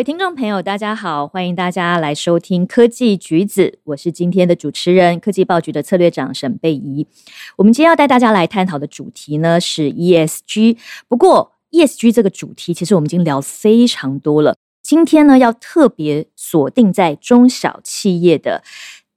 位听众朋友，大家好，欢迎大家来收听科技橘子，我是今天的主持人，科技报局的策略长沈贝仪。我们今天要带大家来探讨的主题呢是 ESG，不过 ESG 这个主题其实我们已经聊非常多了，今天呢要特别锁定在中小企业的。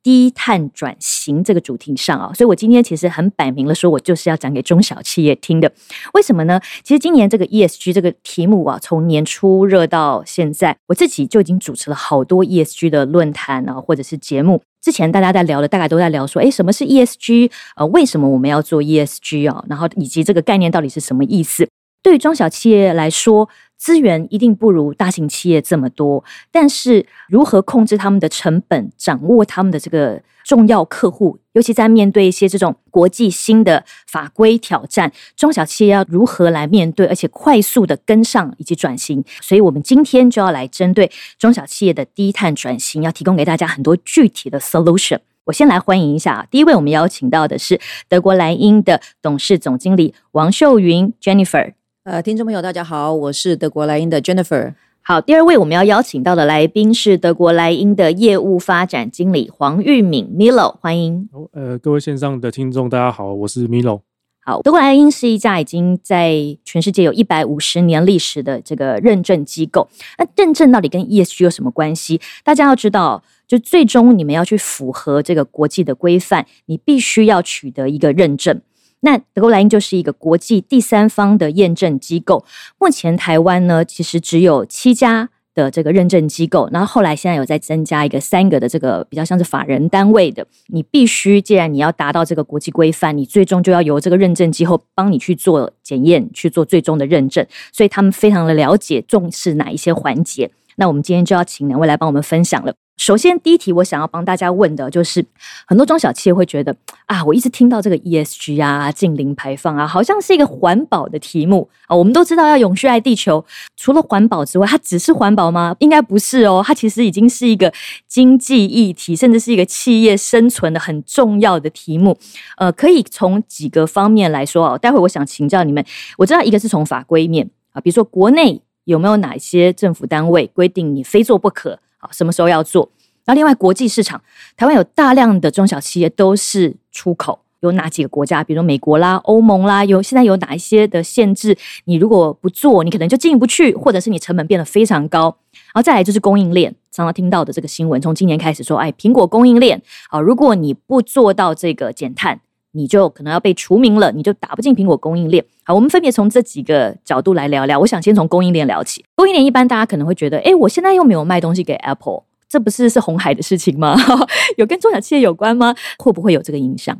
低碳转型这个主题上啊，所以我今天其实很摆明了说，我就是要讲给中小企业听的。为什么呢？其实今年这个 ESG 这个题目啊，从年初热到现在，我自己就已经主持了好多 ESG 的论坛啊，或者是节目。之前大家在聊的，大概都在聊说，哎，什么是 ESG？呃，为什么我们要做 ESG 啊？然后以及这个概念到底是什么意思？对于中小企业来说，资源一定不如大型企业这么多，但是如何控制他们的成本，掌握他们的这个重要客户，尤其在面对一些这种国际新的法规挑战，中小企业要如何来面对，而且快速的跟上以及转型？所以，我们今天就要来针对中小企业的低碳转型，要提供给大家很多具体的 solution。我先来欢迎一下，第一位我们邀请到的是德国莱茵的董事总经理王秀云 Jennifer。呃，听众朋友，大家好，我是德国莱茵的 Jennifer。好，第二位我们要邀请到的来宾是德国莱茵的业务发展经理黄玉敏 Milo，欢迎。呃，各位线上的听众，大家好，我是 Milo。好，德国莱茵是一家已经在全世界有一百五十年历史的这个认证机构。那认证到底跟 ESG 有什么关系？大家要知道，就最终你们要去符合这个国际的规范，你必须要取得一个认证。那德国莱茵就是一个国际第三方的验证机构。目前台湾呢，其实只有七家的这个认证机构，然后后来现在有在增加一个三个的这个比较像是法人单位的。你必须，既然你要达到这个国际规范，你最终就要由这个认证机构帮你去做检验，去做最终的认证。所以他们非常的了解、重视哪一些环节。那我们今天就要请两位来帮我们分享了。首先，第一题我想要帮大家问的就是，很多中小企业会觉得啊，我一直听到这个 ESG 啊、近零排放啊，好像是一个环保的题目啊。我们都知道要永续爱地球，除了环保之外，它只是环保吗？应该不是哦，它其实已经是一个经济议题，甚至是一个企业生存的很重要的题目。呃，可以从几个方面来说哦。待会我想请教你们，我知道一个是从法规面啊，比如说国内有没有哪些政府单位规定你非做不可？什么时候要做？然后另外国际市场，台湾有大量的中小企业都是出口，有哪几个国家？比如美国啦、欧盟啦，有现在有哪一些的限制？你如果不做，你可能就进不去，或者是你成本变得非常高。然后再来就是供应链，常常听到的这个新闻，从今年开始说，哎，苹果供应链啊，如果你不做到这个减碳，你就可能要被除名了，你就打不进苹果供应链。好，我们分别从这几个角度来聊聊。我想先从供应链聊起。供应链一般大家可能会觉得，哎，我现在又没有卖东西给 Apple。这不是是红海的事情吗？有跟中小企业有关吗？会不会有这个影响？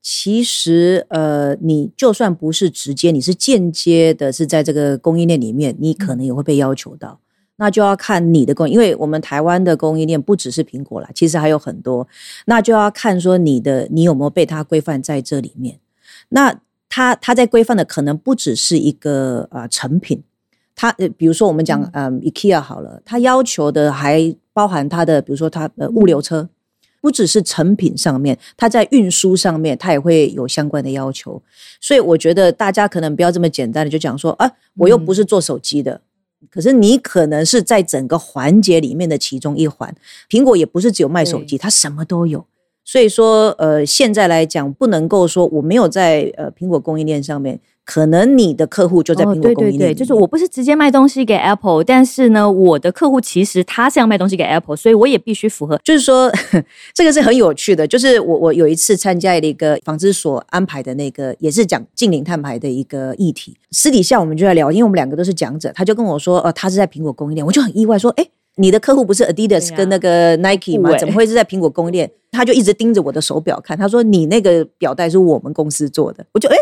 其实，呃，你就算不是直接，你是间接的，是在这个供应链里面，你可能也会被要求到。那就要看你的供，因为我们台湾的供应链不只是苹果啦，其实还有很多。那就要看说你的你有没有被它规范在这里面。那它它在规范的可能不只是一个呃成品。它呃，比如说我们讲嗯，IKEA 好了，它要求的还包含它的，比如说它的物流车，不只是成品上面，它在运输上面，它也会有相关的要求。所以我觉得大家可能不要这么简单的就讲说，啊，我又不是做手机的，可是你可能是在整个环节里面的其中一环。苹果也不是只有卖手机，它什么都有。所以说，呃，现在来讲，不能够说我没有在呃苹果供应链上面。可能你的客户就在苹果供应链，就是我不是直接卖东西给 Apple，但是呢，我的客户其实他是要卖东西给 Apple，所以我也必须符合。就是说，这个是很有趣的。就是我我有一次参加了一个纺织所安排的那个，也是讲近零碳排的一个议题。私底下我们就在聊，因为我们两个都是讲者，他就跟我说，呃，他是在苹果供应链，我就很意外，说，哎，你的客户不是 Adidas 跟那个 Nike 吗？怎么会是在苹果供应链？他就一直盯着我的手表看，他说，你那个表带是我们公司做的，我就哎。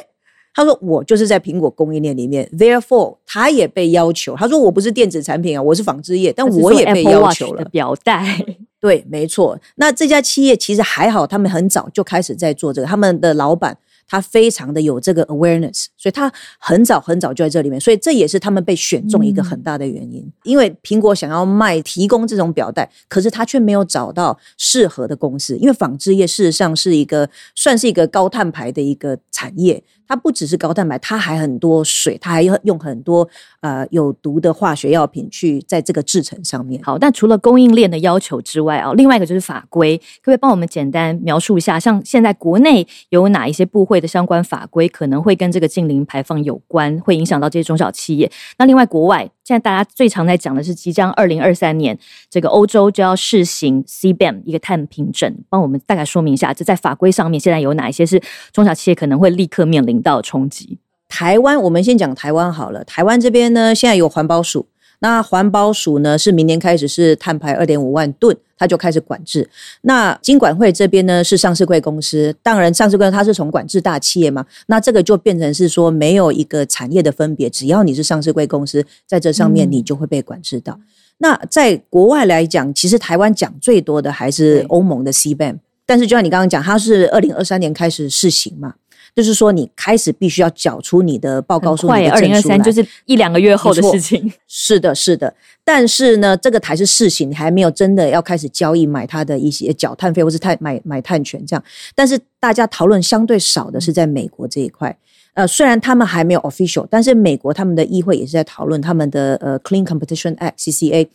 他说：“我就是在苹果供应链里面，therefore，他也被要求。他说我不是电子产品啊，我是纺织业，但我也被要求了。表带，对，没错。那这家企业其实还好，他们很早就开始在做这个。他们的老板他非常的有这个 awareness，所以他很早很早就在这里面，所以这也是他们被选中一个很大的原因。因为苹果想要卖提供这种表带，可是他却没有找到适合的公司，因为纺织业事实上是一个算是一个高碳排的一个产业。它不只是高蛋白，它还很多水，它还要用很多呃有毒的化学药品去在这个制成上面。好，那除了供应链的要求之外啊，另外一个就是法规，可不可以帮我们简单描述一下？像现在国内有哪一些部会的相关法规可能会跟这个近零排放有关，会影响到这些中小企业？那另外国外现在大家最常在讲的是，即将二零二三年这个欧洲就要试行 CBAM 一个碳凭证，帮我们大概说明一下，这在法规上面现在有哪一些是中小企业可能会立刻面临。到冲击台湾，我们先讲台湾好了。台湾这边呢，现在有环保署，那环保署呢是明年开始是碳排二点五万吨，它就开始管制。那金管会这边呢是上市贵公司，当然上市贵它是从管制大企业嘛，那这个就变成是说没有一个产业的分别，只要你是上市贵公司，在这上面你就会被管制到。那在国外来讲，其实台湾讲最多的还是欧盟的 CBAM，但是就像你刚刚讲，它是二零二三年开始试行嘛。就是说，你开始必须要缴出你的报告书，快二零二三就是一两个月后的事情。是的，是的。但是呢，这个台是试行，你还没有真的要开始交易买它的一些缴碳费或是碳买买碳权这样。但是大家讨论相对少的是在美国这一块。呃，虽然他们还没有 official，但是美国他们的议会也是在讨论他们的呃 Clean Competition Act CCA，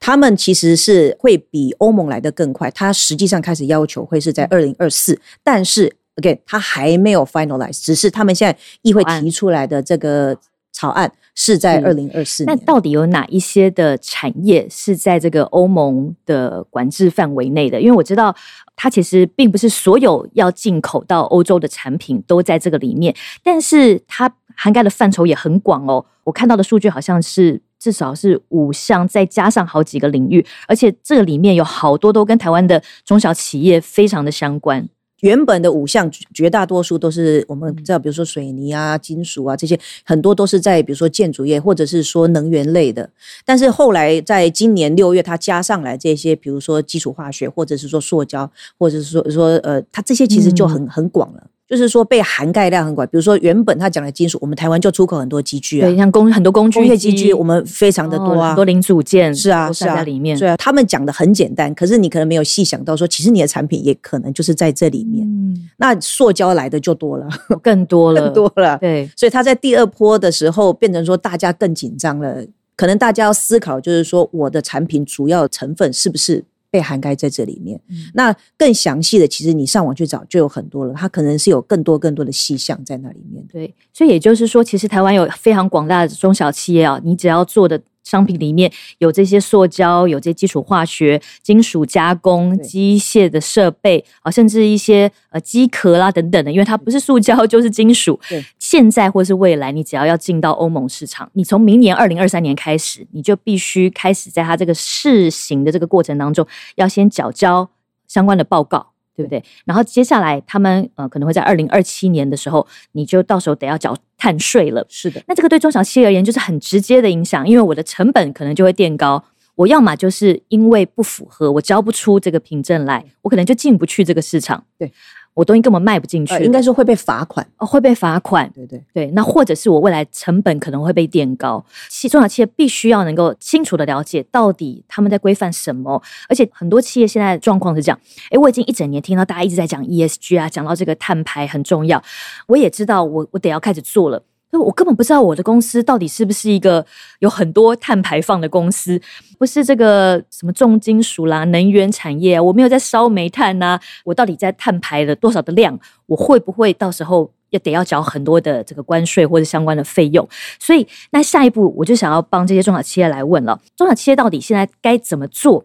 他们其实是会比欧盟来的更快。它实际上开始要求会是在二零二四，但是。OK，它还没有 finalize，只是他们现在议会提出来的这个草案是在二零二四年。那到底有哪一些的产业是在这个欧盟的管制范围内的？因为我知道它其实并不是所有要进口到欧洲的产品都在这个里面，但是它涵盖的范畴也很广哦。我看到的数据好像是至少是五项，再加上好几个领域，而且这个里面有好多都跟台湾的中小企业非常的相关。原本的五项绝大多数都是我们知道，比如说水泥啊、金属啊这些，很多都是在比如说建筑业或者是说能源类的。但是后来在今年六月，它加上来这些，比如说基础化学，或者是说塑胶，或者是说说呃，它这些其实就很很广了。就是说被涵盖量很广，比如说原本他讲的金属，我们台湾就出口很多机具啊，对，像工很多工具、工业机具，我们非常的多啊，很多零组件是啊，是在里面。对啊，他们讲的很简单，可是你可能没有细想到，说其实你的产品也可能就是在这里面。嗯，那塑胶来的就多了，更多了，更多了。对，所以他在第二波的时候变成说大家更紧张了，可能大家要思考，就是说我的产品主要成分是不是？被涵盖在这里面，那更详细的，其实你上网去找就有很多了。它可能是有更多更多的细项在那里面。对，所以也就是说，其实台湾有非常广大的中小企业啊，你只要做的。商品里面有这些塑胶，有这些基础化学、金属加工、机械的设备啊，甚至一些呃机壳啦等等的，因为它不是塑胶就是金属。对，现在或是未来，你只要要进到欧盟市场，你从明年二零二三年开始，你就必须开始在它这个试行的这个过程当中，要先缴交相关的报告。对不对？然后接下来他们呃可能会在二零二七年的时候，你就到时候得要缴碳税了。是的，那这个对中小企业而言就是很直接的影响，因为我的成本可能就会垫高。我要么就是因为不符合，我交不出这个凭证来，我可能就进不去这个市场。对。我东西根本卖不进去，应该说会被罚款哦，会被罚款。对对对，那或者是我未来成本可能会被垫高。其中小企业必须要能够清楚的了解到底他们在规范什么，而且很多企业现在状况是这样：哎，我已经一整年听到大家一直在讲 ESG 啊，讲到这个碳排很重要，我也知道我我得要开始做了。我根本不知道我的公司到底是不是一个有很多碳排放的公司，不是这个什么重金属啦、能源产业，我没有在烧煤炭呐，我到底在碳排了多少的量？我会不会到时候也得要缴很多的这个关税或者相关的费用？所以，那下一步我就想要帮这些中小企业来问了：中小企业到底现在该怎么做？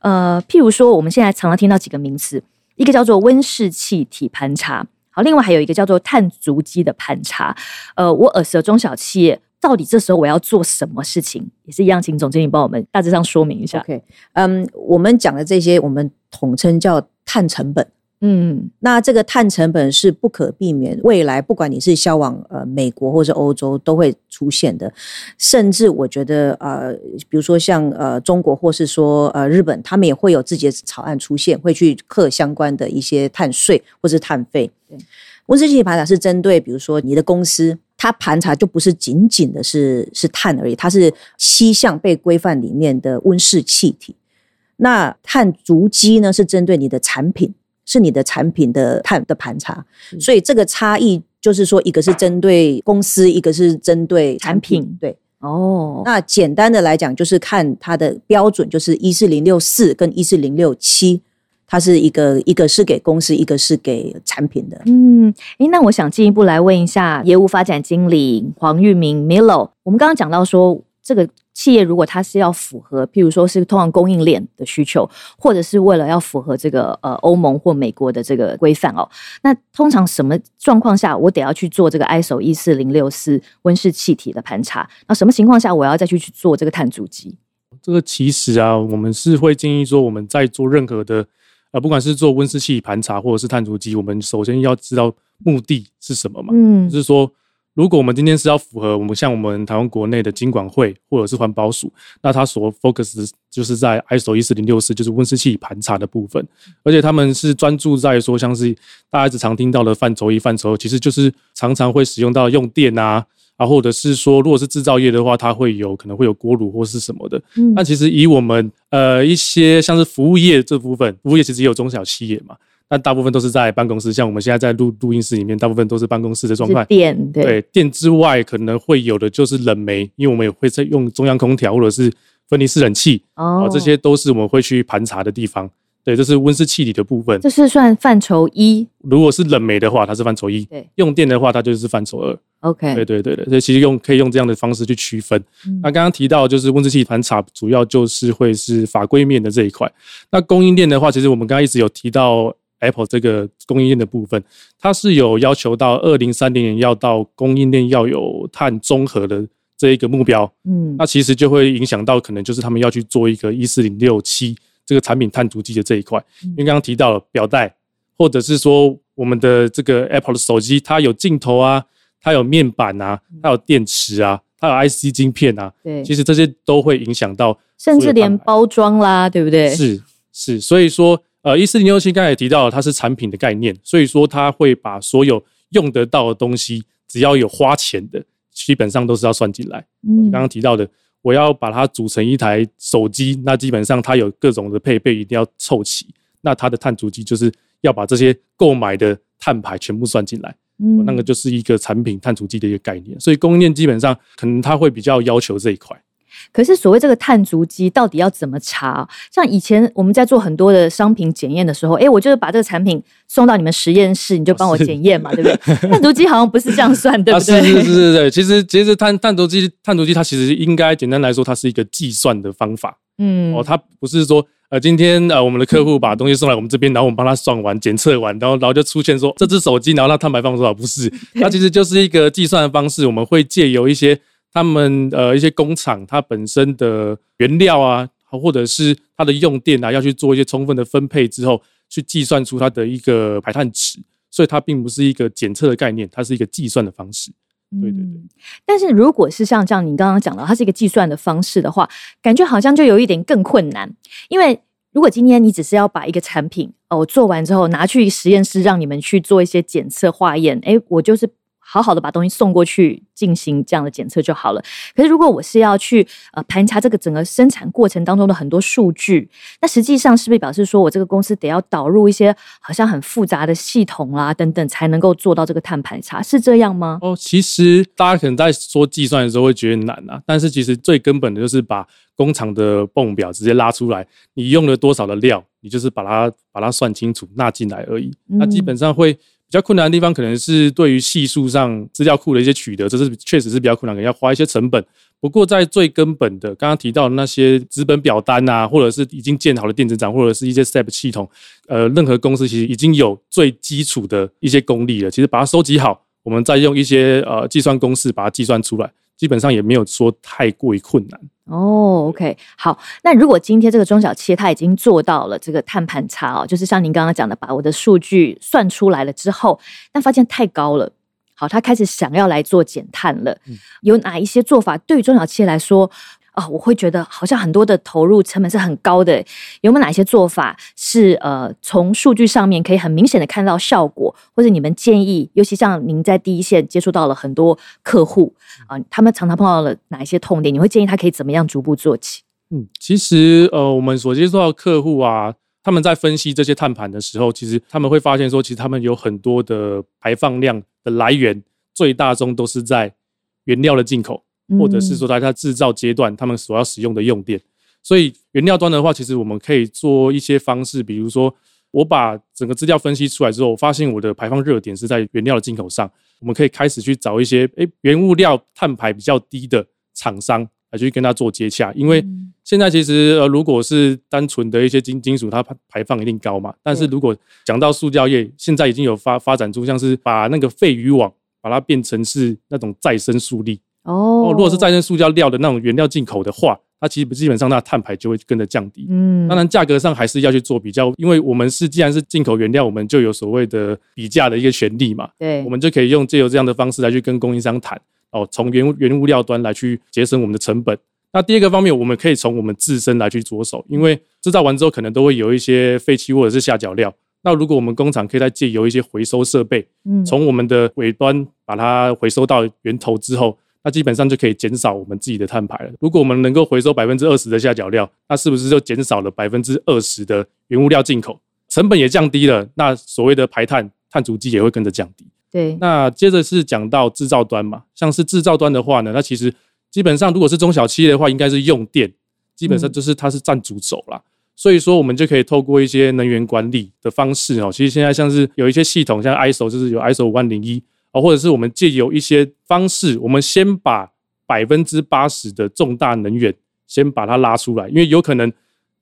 呃，譬如说，我们现在常常听到几个名词，一个叫做温室气体盘查。好，另外还有一个叫做碳足迹的盘查，呃，我耳熟中小企业到底这时候我要做什么事情，也是一样，请总经理帮我们大致上说明一下。OK，嗯，我们讲的这些，我们统称叫碳成本。嗯那这个碳成本是不可避免，未来不管你是销往呃美国或是欧洲都会出现的，甚至我觉得呃，比如说像呃中国或是说呃日本，他们也会有自己的草案出现，会去课相关的一些碳税或是碳费。温室气体盘查是针对比如说你的公司。它盘查就不是仅仅的是是碳而已，它是七项被规范里面的温室气体。那碳足迹呢，是针对你的产品，是你的产品的碳的盘查，所以这个差异就是说，一个是针对公司，一个是针对产品。产品对，哦，那简单的来讲，就是看它的标准，就是一四零六四跟一四零六七，它是一个一个是给公司，一个是给产品的。嗯，诶，那我想进一步来问一下业务发展经理黄玉明 Milo，我们刚刚讲到说，这个企业如果它是要符合，譬如说是通常供应链的需求，或者是为了要符合这个呃欧盟或美国的这个规范哦，那通常什么状况下我得要去做这个 ISO 一四零六四温室气体的盘查？那什么情况下我要再去去做这个碳足迹？这个其实啊，我们是会建议说，我们在做任何的呃，不管是做温室气体盘查或者是碳足迹，我们首先要知道目的是什么嘛。嗯就是说，如果我们今天是要符合我们像我们台湾国内的经管会或者是环保署，那它所 focus 就是在 ISO 一四零六四，就是温室气体盘查的部分，而且他们是专注在说像是大家一直常听到的范畴一、范畴二，其实就是常常会使用到用电啊。啊，或者是说，如果是制造业的话，它会有可能会有锅炉或是什么的。嗯那其实以我们呃一些像是服务业这部分，服务业其实也有中小企业嘛，但大部分都是在办公室，像我们现在在录录音室里面，大部分都是办公室的状态。电对对，电之外可能会有的就是冷媒，因为我们也会在用中央空调或者是分离式冷气哦哦，这些都是我们会去盘查的地方。对，这是温室气体的部分。这是算范畴一如果是冷媒的话，它是范畴一；对用电的话，它就是范畴二。，OK，对对对对，所以其实用可以用这样的方式去区分。嗯那刚刚提到就是温室气体盘查，主要就是会是法规面的这一块。那供应链的话，其实我们刚刚一直有提到 Apple 这个供应链的部分，它是有要求到二零三零年要到供应链要有碳综合的这一个目标。嗯。那其实就会影响到可能就是他们要去做一个一四零六七这个产品碳足迹的这一块，因为刚刚提到了表带，或者是说我们的这个 Apple 的手机，它有镜头啊，它有面板啊，它有电池啊，它有 IC 晶片啊，对，其实这些都会影响到甚至连包装啦，对不对？是是，所以说呃一四零六七刚才也提到了，它是产品的概念，所以说它会把所有用得到的东西，只要有花钱的，基本上都是要算进来。嗯刚刚提到的，我要把它组成一台手机，那基本上它有各种的配备一定要凑齐，那它的碳足迹就是要把这些购买的碳排全部算进来，嗯那个就是一个产品碳足迹的一个概念。所以供应链基本上可能它会比较要求这一块。可是所谓这个碳足迹到底要怎么查？像以前我们在做很多的商品检验的时候，哎，我就是把这个产品送到你们实验室，你就帮我检验嘛，对不对？碳足迹好像不是这样算，对啊，不对？是是是是是，其实其实碳碳足迹碳足迹它其实应该简单来说，它是一个计算的方法嗯哦，它不是说呃今天呃我们的客户把东西送来我们这边，然后我们帮他算完检测完，然后然后就出现说这只手机然后它碳排放多少？不是，它其实就是一个计算的方式，我们会借由一些他们呃一些工厂它本身的原料啊，或者是它的用电啊，要去做一些充分的分配之后，去计算出它的一个排碳值。所以它并不是一个检测的概念，它是一个计算的方式。对对对嗯但是如果是像这样，你刚刚讲到它是一个计算的方式的话，感觉好像就有一点更困难，因为。如果今天你只是要把一个产品哦做完之后拿去实验室让你们去做一些检测化验，诶，我就是好好的把东西送过去进行这样的检测就好了。可是如果我是要去呃盘查这个整个生产过程当中的很多数据，那实际上是不是表示说我这个公司得要导入一些好像很复杂的系统啦等等，才能够做到这个碳盘查？是这样吗？哦，其实大家可能在说计算的时候会觉得难啊，但是其实最根本的就是把工厂的泵表直接拉出来，你用了多少的料，你就是把它把它算清楚纳进来而已。那基本上会比比较困难的地方，可能是对于系数上资料库的一些取得，这是确实是比较困难，可能要花一些成本。不过在最根本的，刚刚提到的那些资本表单啊，或者是已经建好的电子账，或者是一些 SAP 系统，呃，任何公司其实已经有最基础的一些功力了。其实把它收集好，我们再用一些呃计算公式把它计算出来，基本上也没有说太过于困难。哦，OK，好。那如果今天这个中小企业它已经做到了这个碳盘查哦，就是像您刚刚讲的，把我的数据算出来了之后，但发现太高了，好，他开始想要来做减碳了。有哪一些做法对于中小企业来说？啊，我会觉得好像很多的投入成本是很高的，有没有哪些做法是呃从数据上面可以很明显的看到效果，或者你们建议，尤其像您在第一线接触到了很多客户啊，他们常常碰到了哪一些痛点，你会建议他可以怎么样逐步做起？嗯，其实呃，我们所接触到客户啊，他们在分析这些碳盘的时候，其实他们会发现说，其实他们有很多的排放量的来源，最大宗都是在原料的进口。或者是说，在它制造阶段，他们所要使用的用电，所以原料端的话，其实我们可以做一些方式，比如说，我把整个资料分析出来之后，我发现我的排放热点是在原料的进口上，我们可以开始去找一些，哎，原物料碳排比较低的厂商来去跟他做接洽，因为现在其实呃，如果是单纯的一些金金属，它排放一定高嘛，但是如果讲到塑胶业，现在已经有发发展出像是把那个废渔网，把它变成是那种再生塑力。哦，如果是再生塑胶料的那种原料进口的话，它其实基本上它的碳排就会跟着降低。嗯，当然价格上还是要去做比较，因为我们是既然是进口原料，我们就有所谓的比价的一个权利嘛。对，我们就可以用借由这样的方式来去跟供应商谈哦，从原原物料端来去节省我们的成本。那第二个方面，我们可以从我们自身来去着手，因为制造完之后可能都会有一些废弃或者是下脚料。那如果我们工厂可以再借由一些回收设备，嗯，从我们的尾端把它回收到源头之后。那基本上就可以减少我们自己的碳排了。如果我们能够回收百分之二十的下脚料，那是不是就减少了百分之二十的原物料进口，成本也降低了？那所谓的排碳碳足迹也会跟着降低。对。那接着是讲到制造端嘛，像是制造端的话呢，那其实基本上如果是中小企业的话，应该是用电，基本上就是它是占主轴啦。所以说我们就可以透过一些能源管理的方式哦，其实现在像是有一些系统，像 ISO 就是有 ISO 五万零一。啊，或者是我们借由一些方式，我们先把百分之八十的重大能源先把它拉出来，因为有可能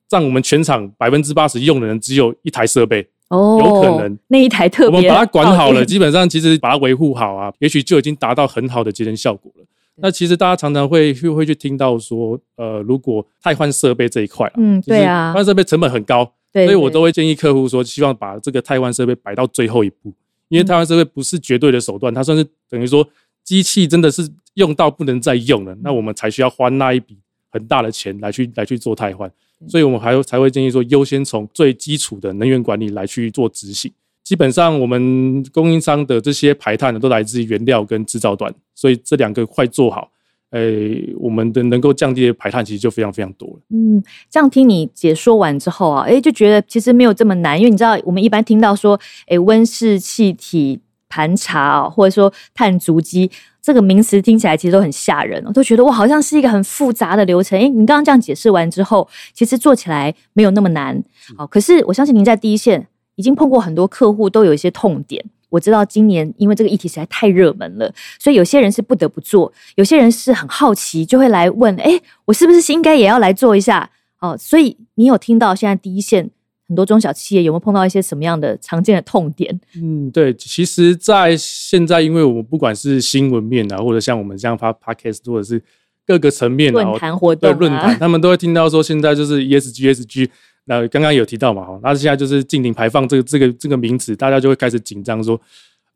占我们全场百分之八十用的人只有一台设备，哦，有可能那一台特别，我们把它管好了，基本上其实把它维护好啊，也许就已经达到很好的节能效果了。那其实大家常常会会会去听到说，呃，如果汰换设备这一块，嗯，对啊，换设备成本很高，所以我都会建议客户说，希望把这个汰换设备摆到最后一步。因为台湾社会不是绝对的手段，它算是等于说机器真的是用到不能再用了，那我们才需要花那一笔很大的钱来去来去做汰换，所以我们还才会建议说优先从最基础的能源管理来去做执行。基本上我们供应商的这些排碳呢，都来自于原料跟制造端，所以这两个快做好。诶，我们的能够降低的排碳其实就非常非常多了。嗯，这样听你解说完之后啊，诶，就觉得其实没有这么难，因为你知道，我们一般听到说，诶，温室气体盘查啊，或者说碳足迹这个名词听起来其实都很吓人，我都觉得哇，好像是一个很复杂的流程。诶，你刚刚这样解释完之后，其实做起来没有那么难。好，可是我相信您在第一线已经碰过很多客户，都有一些痛点。我知道今年因为这个议题实在太热门了，所以有些人是不得不做，有些人是很好奇，就会来问：哎，我是不是应该也要来做一下？哦，所以你有听到现在第一线很多中小企业有没有碰到一些什么样的常见的痛点？嗯，对，其实，在现在，因为我们不管是新闻面啊，或者像我们这样发 podcast，或者是各个层面论坛活动、论坛，他们都会听到说，现在就是 ESG、SG。那刚刚有提到嘛，哈，那现在就是禁令排放这个这个这个名词，大家就会开始紧张，说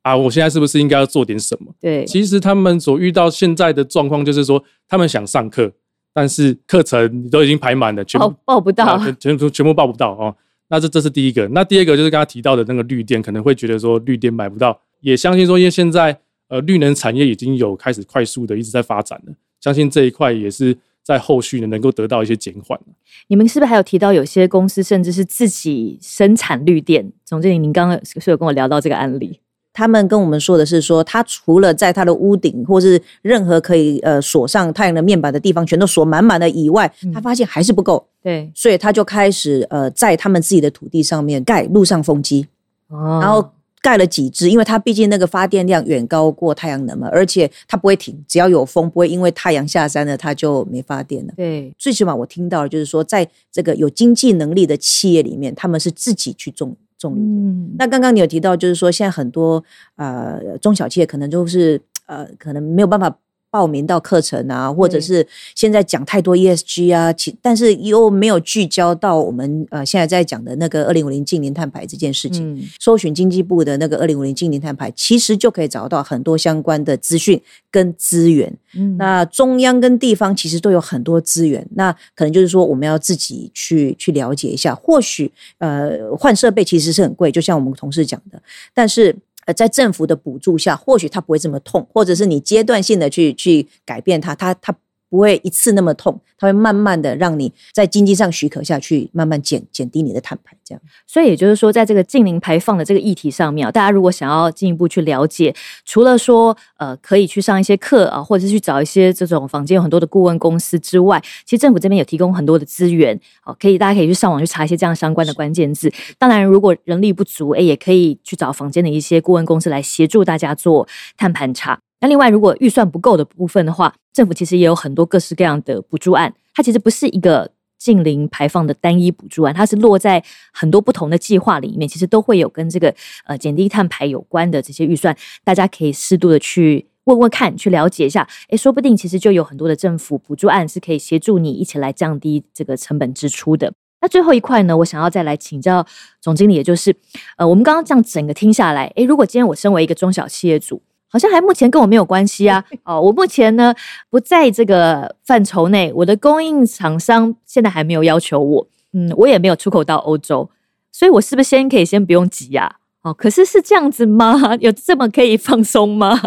啊，我现在是不是应该要做点什么？对，其实他们所遇到现在的状况就是说，他们想上课，但是课程都已经排满了，全部报不到，全部全部报不到哦。那这这是第一个，那第二个就是刚刚提到的那个绿电，可能会觉得说绿电买不到，也相信说，因为现在呃绿能产业已经有开始快速的一直在发展了，相信这一块也是。在后续呢，能够得到一些减缓。你们是不是还有提到有些公司甚至是自己生产绿电？总经理，您刚刚是有跟我聊到这个案例。他们跟我们说的是说，他除了在他的屋顶或是任何可以呃锁上太阳的面板的地方全都锁满满的以外，他发现还是不够。对，所以他就开始呃在他们自己的土地上面盖陆上风机，然后。盖了几只，因为它毕竟那个发电量远高过太阳能嘛，而且它不会停，只要有风，不会因为太阳下山了它就没发电了。对，最起码我听到就是说，在这个有经济能力的企业里面，他们是自己去种种绿电。那刚刚你有提到，就是说现在很多呃中小企业可能就是呃可能没有办法。报名到课程啊，或者是现在讲太多 ESG 啊，其但是又没有聚焦到我们呃现在在讲的那个二零五零近零碳排这件事情。嗯搜寻经济部的那个二零五零近零碳排，其实就可以找到很多相关的资讯跟资源。嗯那中央跟地方其实都有很多资源，那可能就是说我们要自己去去了解一下。或许呃换设备其实是很贵，就像我们同事讲的，但是。呃，在政府的补助下，或许它不会这么痛，或者是你阶段性的去去改变它，它它不会一次那么痛，它会慢慢的让你在经济上许可下去，慢慢减减低你的碳排，这样。所以也就是说，在这个近零排放的这个议题上面啊，大家如果想要进一步去了解，除了说呃可以去上一些课啊，或者是去找一些这种坊间有很多的顾问公司之外，其实政府这边有提供很多的资源，哦，可以大家可以去上网去查一些这样相关的关键字。当然，如果人力不足，哎，也可以去找坊间的一些顾问公司来协助大家做碳盘查。那另外，如果预算不够的部分的话，政府其实也有很多各式各样的补助案，它其实不是一个近零排放的单一补助案，它是落在很多不同的计划里面，其实都会有跟这个呃减低碳排有关的这些预算，大家可以适度的去。问问看，去了解一下，诶，说不定其实就有很多的政府补助案是可以协助你一起来降低这个成本支出的。那最后一块呢，我想要再来请教总经理，也就是，呃，我们刚刚这样整个听下来，诶，如果今天我身为一个中小企业主，好像还目前跟我没有关系啊。哦，我目前呢不在这个范畴内，我的供应厂商现在还没有要求我，嗯，我也没有出口到欧洲，所以我是不是先可以先不用急呀、哦，可是是这样子吗？有这么可以放松吗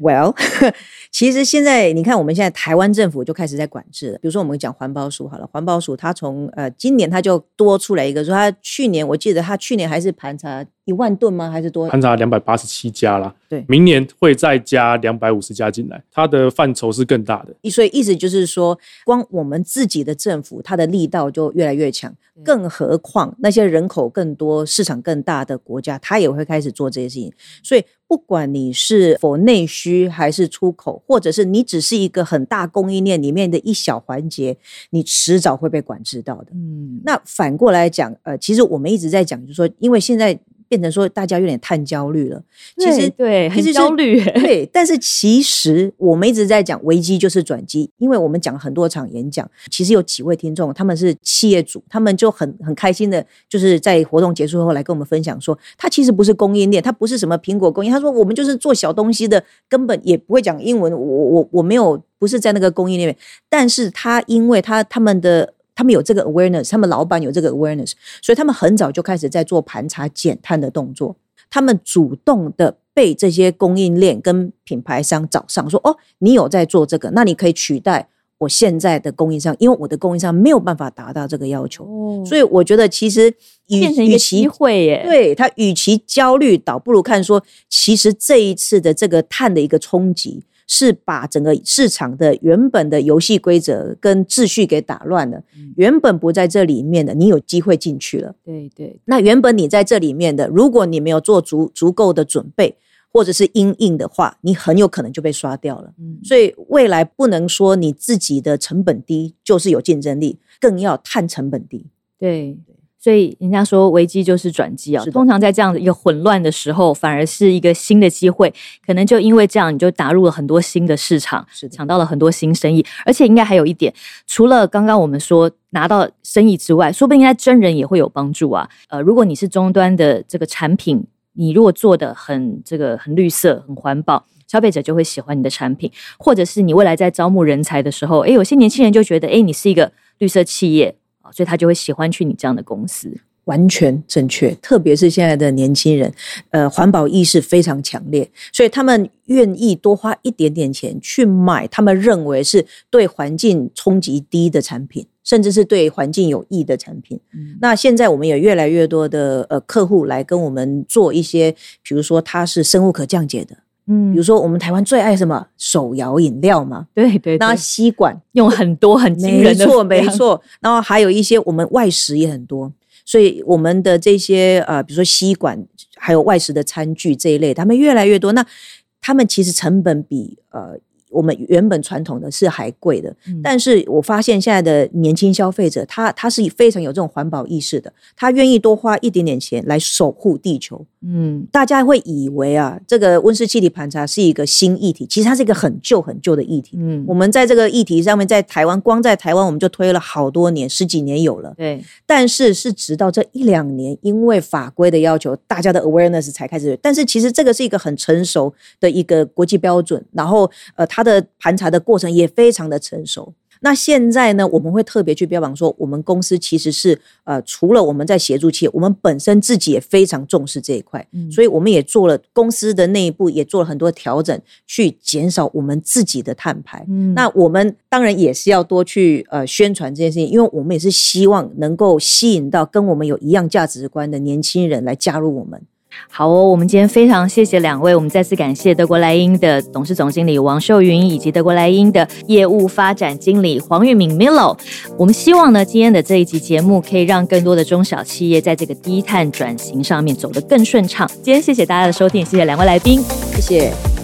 ？Well，其实现在你看，我们现在台湾政府就开始在管制了。比如说，我们讲环保署好了，环保署它从呃今年它就多出来一个，说它去年我记得它去年还是盘查一万吨吗？还是多？盘查两百八十七家啦，对明年会再加两百五十家进来，它的范畴是更大的。所以意思就是说，光我们自己的政府，它的力道就越来越强。更何况那些人口更多、市场更大的国家，它也会开始做这些事情。所以，不管你是否内需还是出口，或者是你只是一个很大供应链里面的一小环节，你迟早会被管制到的。嗯，那反过来讲，呃，其实我们一直在讲，就是说，因为现在变成说大家有点太焦虑了，其实对，很焦虑。对，但是其实我们一直在讲危机就是转机，因为我们讲了很多场演讲，其实有几位听众他们是企业主，他们就很很开心的，就是在活动结束后来跟我们分享说，他其实不是供应链，他不是什么苹果供应，他说我们就是做小东西的，根本也不会讲英文，我我我没有不是在那个供应链但是他因为他他们的。他们有这个 awareness，他们老板有这个 awareness，所以他们很早就开始在做盘查减碳的动作。他们主动的被这些供应链跟品牌商找上，说：“哦，你有在做这个，那你可以取代我现在的供应商，因为我的供应商没有办法达到这个要求。哦所以我觉得其实与变成一个与其机会耶。对他，与其焦虑，倒不如看说，其实这一次的这个碳的一个冲击，是把整个市场的原本的游戏规则跟秩序给打乱了。嗯原本不在这里面的，你有机会进去了。对对，那原本你在这里面的，如果你没有做足足够的准备，或者是因应的话，你很有可能就被刷掉了。嗯，所以未来不能说你自己的成本低就是有竞争力，更要碳成本低。对。所以人家说危机就是转机啊通常在这样的一个混乱的时候，反而是一个新的机会。可能就因为这样，你就打入了很多新的市场，是抢到了很多新生意。而且应该还有一点，除了刚刚我们说拿到生意之外，说不定在真人也会有帮助啊。呃，如果你是终端的这个产品，你如果做的很这个很绿色、很环保。消费者就会喜欢你的产品，或者是你未来在招募人才的时候，诶，有些年轻人就觉得，诶，你是一个绿色企业啊，所以他就会喜欢去你这样的公司。完全正确，特别是现在的年轻人，呃，环保意识非常强烈，所以他们愿意多花一点点钱去买他们认为是对环境冲击低的产品，甚至是对环境有益的产品。嗯那现在我们有越来越多的呃客户来跟我们做一些，比如说它是生物可降解的，嗯比如说我们台湾最爱什么手摇饮料嘛，对对那，吸管用很多很惊没人的错，没，错。然后还有一些我们外食也很多，所以我们的这些呃，比如说吸管，还有外食的餐具这一类，他们越来越多。那他们其实成本比呃我们原本传统的是还贵的。嗯但是我发现现在的年轻消费者，他他是非常有这种环保意识的，他愿意多花一点点钱来守护地球。嗯大家会以为啊，这个温室气体盘查是一个新议题，其实它是一个很旧很旧的议题。嗯我，们在这个议题上面，在台湾，光在台湾我们就推了好多年，十几年有了。对，但是是直到这一两年，因为法规的要求，大家的 awareness 才开始。但是其实这个是一个很成熟的一个国际标准，然后呃，它的盘查的过程也非常的成熟。那现在呢，我们会特别去标榜说，我们公司其实是呃，除了我们在协助企业，我们本身自己也非常重视这一块，嗯所以我们也做了公司的内部也做了很多调整，去减少我们自己的碳排。嗯那我们当然也是要多去呃宣传这件事情，因为我们也是希望能够吸引到跟我们有一样价值观的年轻人来加入我们。好哦，我们今天非常谢谢两位，我们再次感谢德国莱茵的董事总经理王秀云，以及德国莱茵的业务发展经理黄玉敏 Milo。我们希望呢，今天的这一集节目可以让更多的中小企业在这个低碳转型上面走得更顺畅。今天谢谢大家的收听，谢谢两位来宾。谢谢。